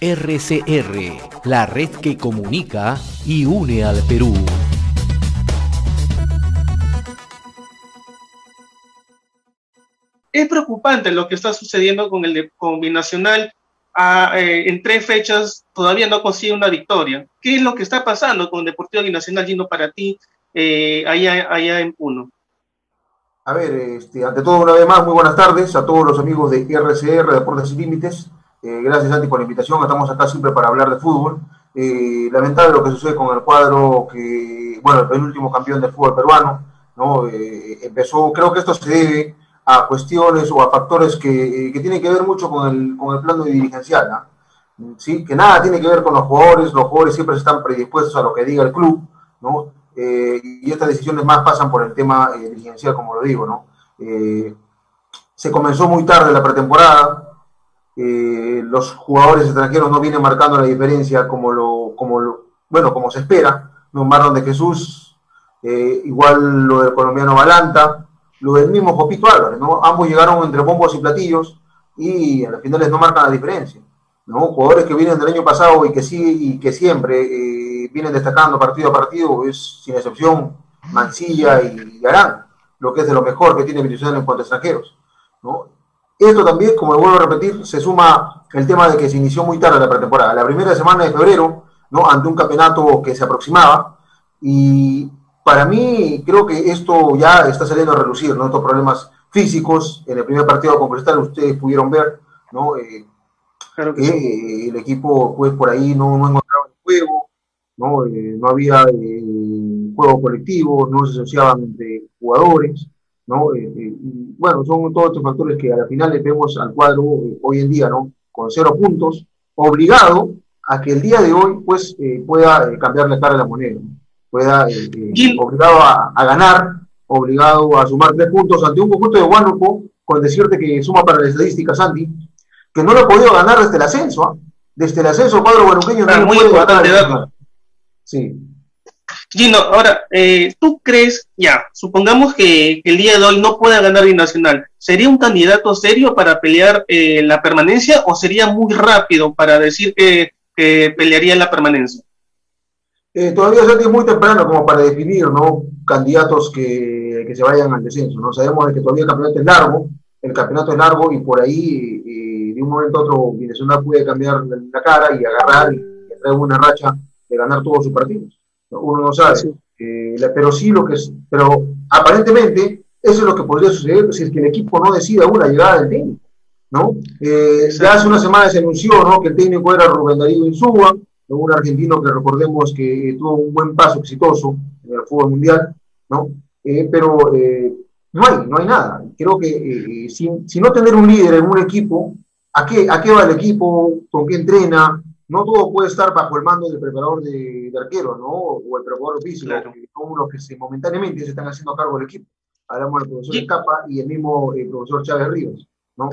RCR, la red que comunica y une al Perú. Es preocupante lo que está sucediendo con el con Binacional. Ah, eh, en tres fechas todavía no consigue una victoria. ¿Qué es lo que está pasando con Deportivo Binacional yendo para ti eh, allá, allá en Puno? A ver, este, ante todo, una vez más, muy buenas tardes a todos los amigos de RCR, Deportes Sin Límites. Eh, gracias, Santi, por la invitación. Estamos acá siempre para hablar de fútbol. Eh, lamentable lo que sucede con el cuadro que, bueno, el penúltimo campeón del fútbol peruano, ¿no? Eh, empezó, creo que esto se debe a cuestiones o a factores que, que tienen que ver mucho con el, con el plano dirigencial, ¿no? ¿sí? Que nada tiene que ver con los jugadores, los jugadores siempre están predispuestos a lo que diga el club, ¿no? Eh, y estas decisiones más pasan por el tema eh, dirigencial, como lo digo, ¿no? Eh, se comenzó muy tarde la pretemporada, los jugadores extranjeros no vienen marcando la diferencia como lo, como lo bueno, como se espera, ¿no? Marlon de Jesús, igual lo del colombiano Balanta, lo del mismo Jopito Álvarez, ¿no? Ambos llegaron entre bombos y platillos y a las finales no marcan la diferencia, ¿no? Jugadores que vienen del año pasado y que, sí, y que siempre vienen destacando partido a partido es, sin excepción, Mancilla y Arán, lo que es de lo mejor que tiene Venezuela en cuanto a extranjeros. ¿no? Esto también, como vuelvo a repetir, se suma el tema de que se inició muy tarde la pretemporada, la primera semana de febrero, ¿no? ante un campeonato que se aproximaba, y para mí creo que esto ya está saliendo a relucir, ¿no? estos problemas físicos, en el primer partido con Cristal ustedes pudieron ver, ¿no? Eh, claro que, eh, el equipo pues por ahí no, no encontraba el juego, ¿no? Eh, no había eh, juego colectivo, no se asociaban entre jugadores, ¿no? Eh, y, bueno, son todos estos factores que a la final le vemos al cuadro hoy en día, ¿no? Con cero puntos, obligado a que el día de hoy, pues, pueda cambiar la cara de la moneda, pueda, obligado a, a, ganar, obligado a sumar tres puntos ante un conjunto de Huánuco, con decirte que suma para la estadística, Santi, que no lo ha podido ganar desde el ascenso, ¿ah? desde el ascenso, cuadro guanuqueño no lo puede ganar. Sí. Gino, ahora, eh, ¿tú crees, ya, supongamos que, el día de hoy no pueda ganar Binacional, ¿sería un candidato serio para pelear eh, la permanencia o sería muy rápido para decir que, pelearía la permanencia? Eh, todavía es muy temprano como para definir, ¿no? Candidatos que, se vayan al descenso, ¿no? Sabemos que todavía el campeonato es largo, el campeonato es largo y por ahí de un momento a otro Binacional puede cambiar la cara y agarrar y, y traer una racha ganar todos sus partidos. Uno no sabe. Eh, pero sí lo que es, pero aparentemente eso es lo que podría suceder si es que el equipo no decide aún la llegada del técnico. ¿no? Eh, ya hace una semana se anunció ¿no? que el técnico era Rubén Darío Insúa, un argentino que recordemos que tuvo un buen paso exitoso en el fútbol mundial, ¿no? Eh, pero no hay, no hay nada. Creo que si, si, no tener un líder en un equipo, ¿a qué, ¿a qué va el equipo? ¿Con qué entrena? No todo puede estar bajo el mando del preparador de, arquero, ¿no? O el preparador físico, que son los que se, momentáneamente se están haciendo a cargo del equipo. Hablamos del profesor Escapa y el mismo eh, profesor Chávez Ríos, ¿no?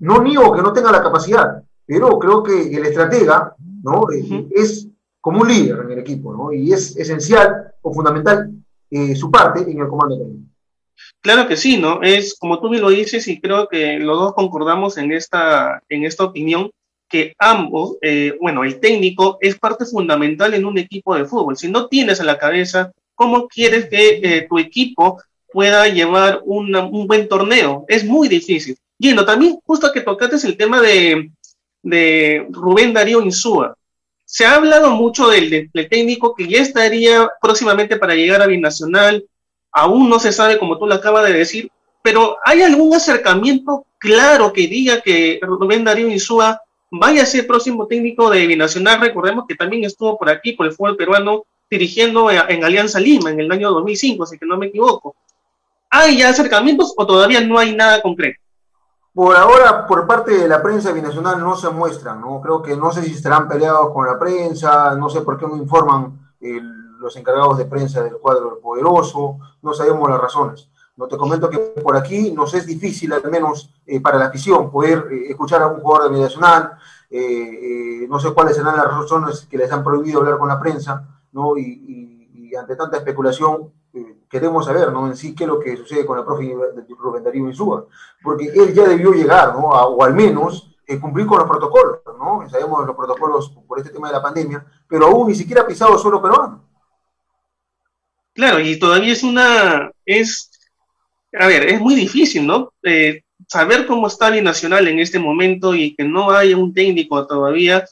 no niego que no tenga la capacidad, pero creo que el estratega, ¿no? Eh, es como un líder en el equipo, ¿no? Y es esencial o fundamental eh, su parte en el comando técnico. Claro que sí, ¿no? Es como tú me lo dices y creo que los dos concordamos en esta, en esta opinión que ambos, eh, bueno, el técnico es parte fundamental en un equipo de fútbol. Si no tienes a la cabeza, ¿cómo quieres que eh, tu equipo pueda llevar un buen torneo? Es muy difícil. Yendo, también justo que tocaste el tema de, de Rubén Darío Insúa. Se ha hablado mucho del, del, técnico que ya estaría próximamente para llegar a Binacional. Aún no se sabe, como tú lo acabas de decir, pero ¿hay algún acercamiento claro que diga que Rubén Darío Insúa vaya a ser próximo técnico de Binacional. Recordemos que también estuvo por aquí, por el fútbol peruano, dirigiendo en Alianza Lima en el año 2005, si que no me equivoco. ¿Hay ya acercamientos o todavía no hay nada concreto? Por ahora, por parte de la prensa binacional no se muestran, ¿no? Creo que no sé si estarán peleados con la prensa, no sé por qué no informan los encargados de prensa del cuadro poderoso, no sabemos las razones. No te comento que por aquí nos es difícil, al menos eh, para la afición, poder eh, escuchar a un jugador de Nacional. Eh, no sé cuáles serán las razones que les han prohibido hablar con la prensa, ¿no? Y, ante tanta especulación, queremos saber, ¿no? En sí, qué es lo que sucede con el profe Rubén Darío Insúa. Porque él ya debió llegar, ¿no? o al menos cumplir con los protocolos, ¿no? Sabemos los protocolos por este tema de la pandemia, pero aún ni siquiera ha pisado solo peruano. Claro, y todavía es una, es, a ver, es muy difícil, ¿no? Eh, saber cómo está Binacional en este momento y que no haya un técnico todavía,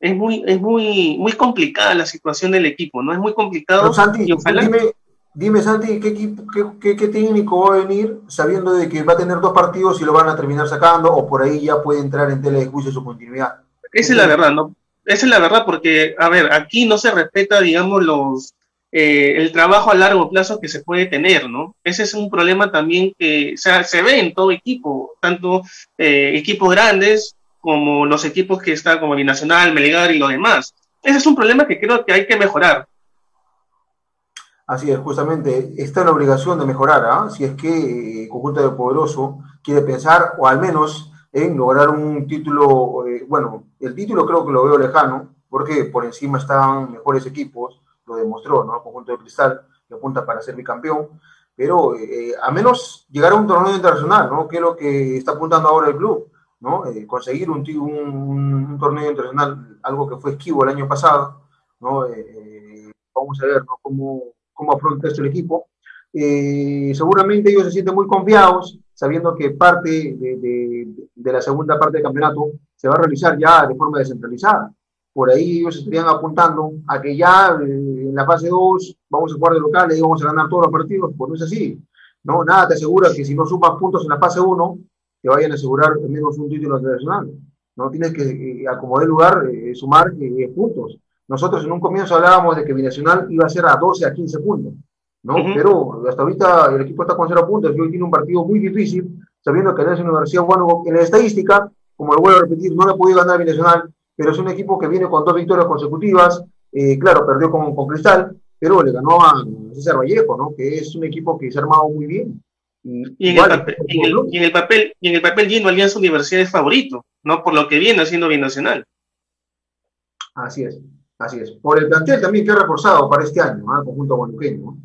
es muy, es muy, muy complicada la situación del equipo, ¿no? Es muy complicado. Santi, dime, Santi, ¿qué, qué, técnico va a venir sabiendo de que va a tener dos partidos y lo van a terminar sacando o por ahí ya puede entrar en tela de juicio su continuidad? Esa es la verdad, ¿no? Esa es la verdad porque, a ver, aquí no se respeta, digamos, los, eh, el trabajo a largo plazo que se puede tener, ¿no? Ese es un problema también que se ve en todo equipo, tanto eh, equipos grandes como los equipos que están como Binacional, Melgar y lo demás. Ese es un problema que creo que hay que mejorar. Así es, justamente, está en la obligación de mejorar, ¿ah? si es que el eh, Conjunto de Poderoso quiere pensar, o al menos en lograr un título, bueno, el título creo que lo veo lejano, porque por encima están mejores equipos, demostró, ¿no? El conjunto de cristal que apunta para ser bicampeón, pero eh, a menos llegar a un torneo internacional, ¿no? Que es lo que está apuntando ahora el club, ¿no? Eh, conseguir un, un, torneo internacional, algo que fue esquivo el año pasado, ¿no? Eh, vamos a ver ¿no? cómo, cómo afronta esto el equipo. seguramente ellos se sienten muy confiados, sabiendo que parte de, de, de la segunda parte del campeonato se va a realizar ya de forma descentralizada por ahí ellos estarían apuntando a que ya eh, en la fase 2 vamos a jugar de local y vamos a ganar todos los partidos, pues no es así. No, nada te asegura que si no sumas puntos en la fase 1, te vayan a asegurar al menos un título internacional. No tienes que, eh, acomodar lugar, eh, sumar puntos. Nosotros en un comienzo hablábamos de que Binacional iba a ser a 12, a 15 puntos, ¿no? Pero hasta ahorita el equipo está con 0 puntos y hoy tiene un partido muy difícil, sabiendo que en esa Universidad, bueno, en la estadística, como lo vuelvo a repetir, no le ha podido ganar Binacional, pero es un equipo que viene con dos victorias consecutivas. Eh, claro, perdió con, con, Cristal, pero le ganó a César Vallejo, ¿no? Que es un equipo que se ha armado muy bien. Y, en, el papel, y, en, el, papel, y en el papel Gino Alianza Universidad es favorito, ¿no? Por lo que viene haciendo Binacional. Así es, así es. Por el plantel también que ha reforzado para este año, ¿no? el conjunto guanuqueño.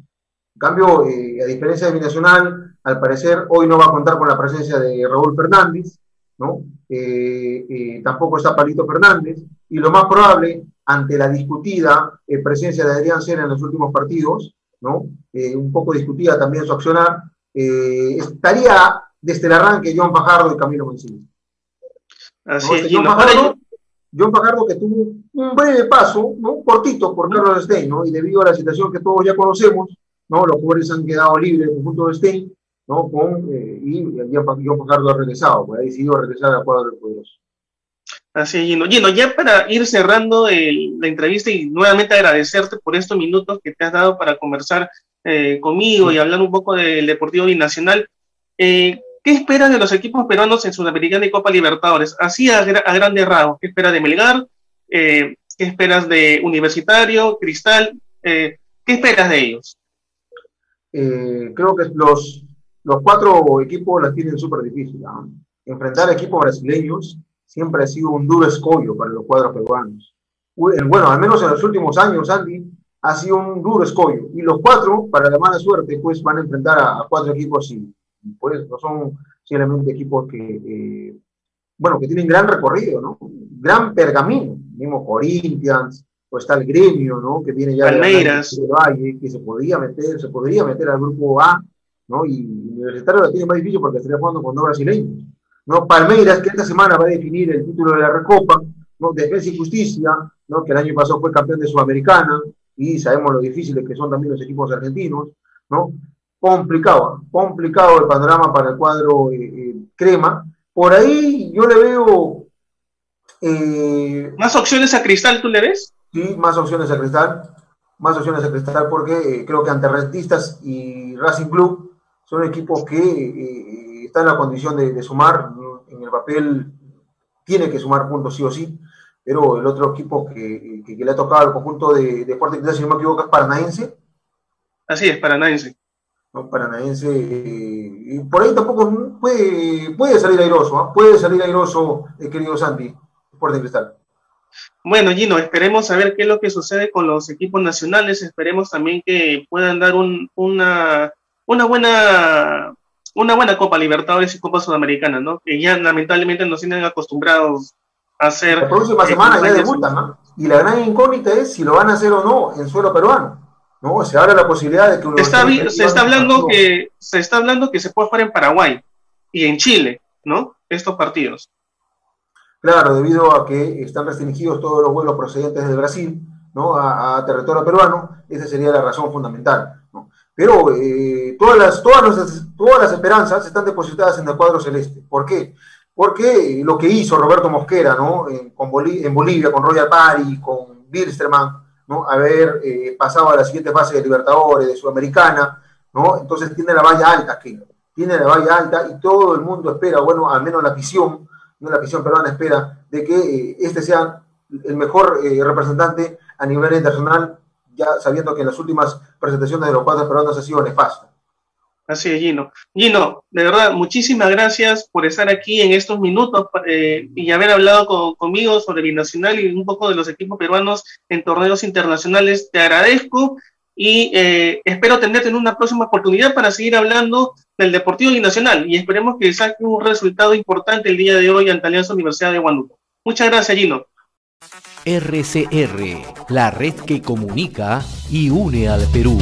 En cambio, eh, a diferencia de Binacional, al parecer hoy no va a contar con la presencia de Raúl Fernández, ¿no? Eh, eh, tampoco está Palito Fernández, y lo más probable, ante la discutida eh, presencia de Adrián Sena en los últimos partidos, ¿no? un poco discutida también su accionar, estaría desde el arranque John Fajardo y Camilo Mancini. Así es, John, Fajardo, John Fajardo que tuvo un breve paso, ¿no? cortito por Carlos Stein, ¿no? y debido a la situación que todos ya conocemos, ¿no? los jugadores han quedado libres del conjunto de Stein, ¿no? Con, eh, y ya Fajardo ha regresado, pues ha decidido regresar al cuadro del poderoso. Así es, Gino. Gino, ya para ir cerrando la entrevista y nuevamente agradecerte por estos minutos que te has dado para conversar eh, conmigo y hablar un poco del Deportivo Binacional. Eh, ¿Qué esperas de los equipos peruanos en Sudamericana y Copa Libertadores? Así a, a grandes rasgos. ¿Qué esperas de Melgar? ¿Qué esperas de Universitario, Cristal? ¿Qué esperas de ellos? creo que los, los cuatro equipos las tienen súper difícil. Enfrentar equipos brasileños siempre ha sido un duro escollo para los cuadros peruanos. Bueno, al menos en los últimos años, Andy, ha sido un duro escollo. Y los cuatro, para la mala suerte, pues van a enfrentar a, cuatro equipos y, pues no son simplemente equipos que, eh, bueno, que tienen gran recorrido, ¿no? Gran pergamino. Mismo Corinthians, o está el gremio, ¿no? Que viene ya Palmeiras. de Valle, que se podría meter, se podría meter al grupo A, ¿no? Y Universitario la tiene más difícil porque estaría jugando con dos brasileños. ¿no? Palmeiras, que esta semana va a definir el título de la Recopa, ¿no? Defensa y Justicia, ¿no? que el año pasado fue campeón de Sudamericana, y sabemos lo difíciles que son también los equipos argentinos, ¿no? Complicado, complicado el panorama para el cuadro eh, eh, crema. Por ahí yo le veo... Eh, ¿Más opciones a Cristal tú le ves? Sí, más opciones a Cristal, más opciones a Cristal porque creo que ante Rentistas y Racing Club son equipos que eh, están en la condición de, sumar, en el papel tiene que sumar puntos sí o sí, pero el otro equipo que, le ha tocado al conjunto de, de si no me equivoco, es Paranaense. Así es, Paranaense. No, Paranaense, eh, y por ahí tampoco puede, puede salir airoso, ¿ah? puede salir airoso, querido Santi, de Cristal. Bueno, Gino, esperemos a ver qué es lo que sucede con los equipos nacionales. Esperemos también que puedan dar un, una, una buena una buena Copa Libertadores y Copa Sudamericana, ¿no? Que ya lamentablemente nos tienen acostumbrados a hacer. La próxima semana ya debutan, ¿no? Y la gran incógnita es si lo van a hacer o no en suelo peruano. ¿no? Se abre la posibilidad de que está, se está hablando que se está hablando que se puede jugar en Paraguay y en Chile, ¿no? Estos partidos. Claro, debido a que están restringidos todos los vuelos procedentes de Brasil, ¿no? A, territorio peruano, esa sería la razón fundamental. Pero eh, todas, las, todas, las, todas las esperanzas están depositadas en el cuadro celeste. ¿Por qué? Porque lo que hizo Roberto Mosquera, ¿no? En, con en Bolivia, con Royal Pari, con Bilsterman, ¿no? Haber eh, pasado a la siguiente fase de Libertadores, de Sudamericana, ¿no? Entonces tiene la valla alta aquí, tiene la valla alta y todo el mundo espera, bueno, al menos la visión, ¿no? la visión peruana espera de que eh, este sea el mejor eh, representante a nivel internacional, ya sabiendo que las últimas presentaciones de los cuadros peruanos ha sido nefasto. Así es, Gino. Gino, de verdad, muchísimas gracias por estar aquí en estos minutos eh, y haber hablado conmigo sobre Binacional y un poco de los equipos peruanos en torneos internacionales. Te agradezco y eh, espero tenerte en una próxima oportunidad para seguir hablando del Deportivo Binacional y esperemos que saque un resultado importante el día de hoy ante Alianza Universidad de Huánuco. Muchas gracias, Gino. RCR, la red que comunica y une al Perú.